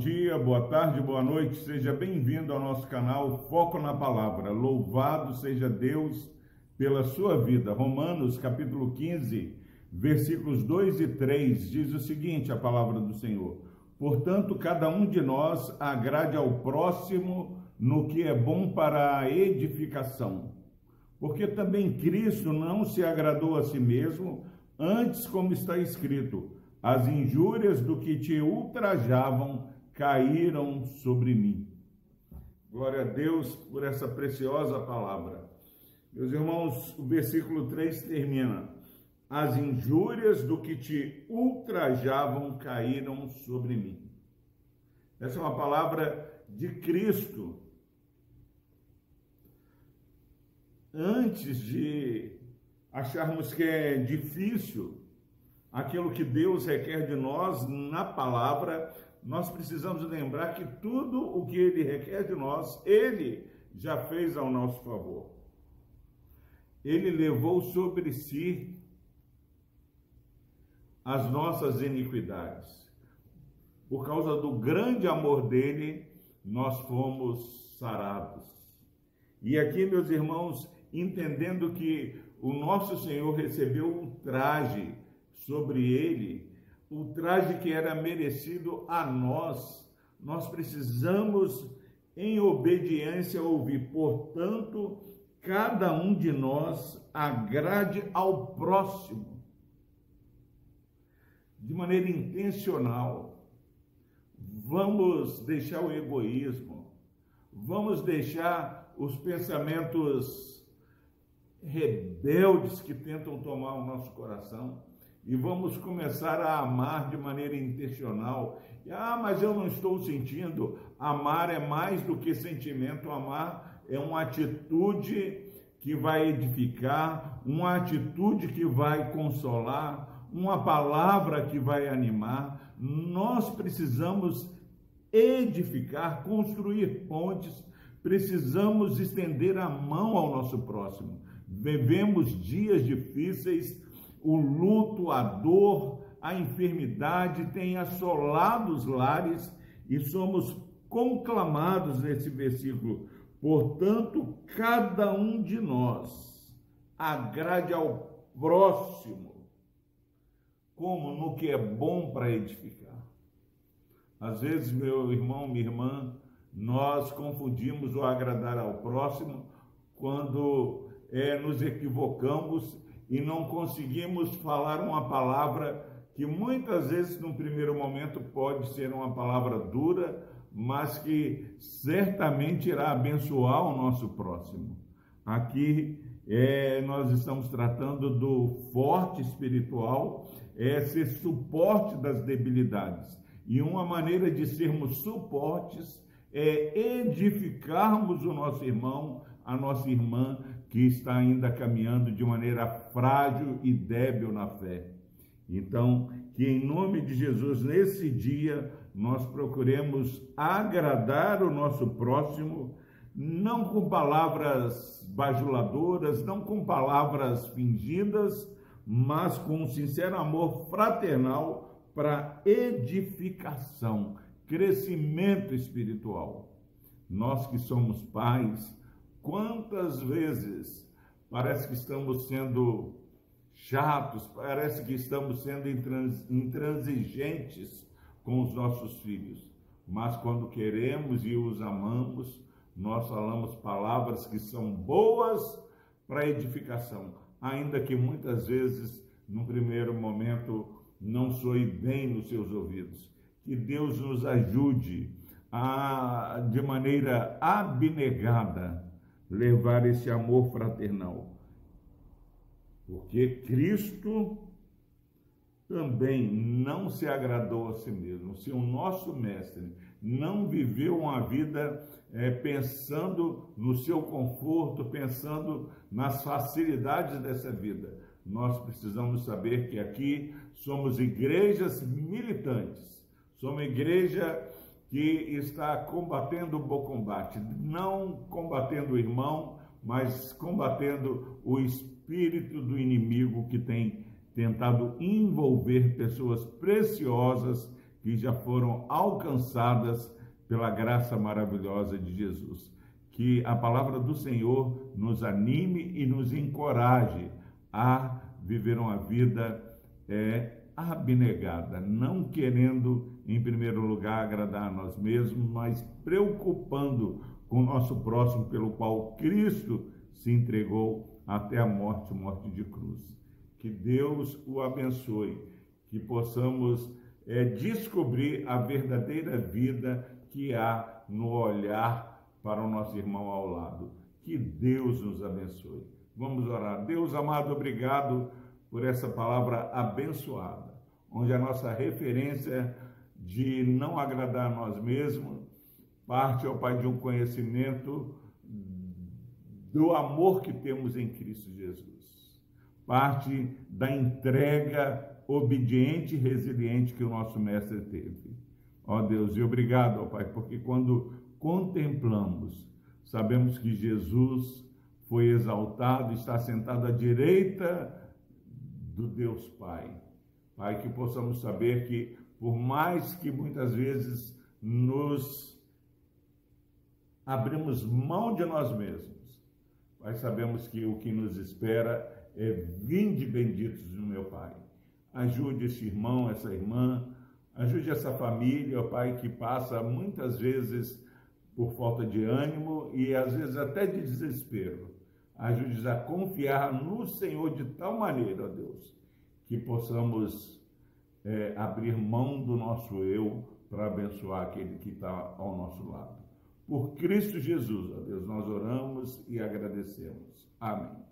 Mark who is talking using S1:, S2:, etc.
S1: dia, boa tarde, boa noite, seja bem-vindo ao nosso canal Foco na Palavra. Louvado seja Deus pela sua vida. Romanos capítulo 15, versículos 2 e 3 diz o seguinte: a palavra do Senhor. Portanto, cada um de nós agrade ao próximo no que é bom para a edificação. Porque também Cristo não se agradou a si mesmo, antes, como está escrito, as injúrias do que te ultrajavam caíram sobre mim. Glória a Deus por essa preciosa palavra. Meus irmãos, o versículo 3 termina: As injúrias do que te ultrajavam caíram sobre mim. Essa é uma palavra de Cristo. Antes de acharmos que é difícil aquilo que Deus requer de nós na palavra, nós precisamos lembrar que tudo o que Ele requer de nós, Ele já fez ao nosso favor. Ele levou sobre si as nossas iniquidades. Por causa do grande amor dele, nós fomos sarados. E aqui, meus irmãos, entendendo que o nosso Senhor recebeu um traje sobre ele, o traje que era merecido a nós, nós precisamos, em obediência, ouvir. Portanto, cada um de nós agrade ao próximo, de maneira intencional. Vamos deixar o egoísmo, vamos deixar os pensamentos rebeldes que tentam tomar o nosso coração e vamos começar a amar de maneira intencional. Ah, mas eu não estou sentindo. Amar é mais do que sentimento, amar é uma atitude que vai edificar, uma atitude que vai consolar, uma palavra que vai animar. Nós precisamos edificar, construir pontes, precisamos estender a mão ao nosso próximo. Vivemos dias difíceis o luto, a dor, a enfermidade têm assolado os lares e somos conclamados nesse versículo. Portanto, cada um de nós agrade ao próximo, como no que é bom para edificar. Às vezes, meu irmão, minha irmã, nós confundimos o agradar ao próximo quando é, nos equivocamos e não conseguimos falar uma palavra que muitas vezes, num primeiro momento, pode ser uma palavra dura, mas que certamente irá abençoar o nosso próximo. Aqui é, nós estamos tratando do forte espiritual, é ser suporte das debilidades. E uma maneira de sermos suportes é edificarmos o nosso irmão, a nossa irmã, que está ainda caminhando de maneira frágil e débil na fé. Então, que em nome de Jesus, nesse dia, nós procuremos agradar o nosso próximo, não com palavras bajuladoras, não com palavras fingidas, mas com um sincero amor fraternal para edificação, crescimento espiritual. Nós que somos pais, Quantas vezes parece que estamos sendo chatos, parece que estamos sendo intransigentes com os nossos filhos, mas quando queremos e os amamos, nós falamos palavras que são boas para edificação, ainda que muitas vezes, num primeiro momento, não soe bem nos seus ouvidos. Que Deus nos ajude a, de maneira abnegada, levar esse amor fraternal. Porque Cristo também não se agradou a si mesmo. Se o nosso mestre não viveu uma vida é, pensando no seu conforto, pensando nas facilidades dessa vida, nós precisamos saber que aqui somos igrejas militantes, somos igreja que está combatendo o bom combate, não combatendo o irmão, mas combatendo o espírito do inimigo que tem tentado envolver pessoas preciosas que já foram alcançadas pela graça maravilhosa de Jesus. Que a palavra do Senhor nos anime e nos encoraje a viver uma vida é, abnegada, não querendo, em primeiro lugar, agradar a nós mesmos, mas preocupando com o nosso próximo, pelo qual Cristo se entregou até a morte morte de cruz. Que Deus o abençoe, que possamos é, descobrir a verdadeira vida que há no olhar para o nosso irmão ao lado. Que Deus nos abençoe. Vamos orar. Deus amado, obrigado por essa palavra abençoada, onde a nossa referência de não agradar a nós mesmos parte, ó Pai, de um conhecimento do amor que temos em Cristo Jesus. Parte da entrega obediente e resiliente que o nosso mestre teve. Ó Deus, e obrigado, ó Pai, porque quando contemplamos, sabemos que Jesus foi exaltado, está sentado à direita do Deus Pai. Pai, que possamos saber que, por mais que muitas vezes nos abrimos mão de nós mesmos, Pai, sabemos que o que nos espera é vinde benditos do meu Pai. Ajude esse irmão, essa irmã, ajude essa família, Pai, que passa muitas vezes por falta de ânimo e às vezes até de desespero. Ajude-nos a confiar no Senhor de tal maneira, ó Deus, que possamos é, abrir mão do nosso eu para abençoar aquele que está ao nosso lado. Por Cristo Jesus, ó Deus, nós oramos e agradecemos. Amém.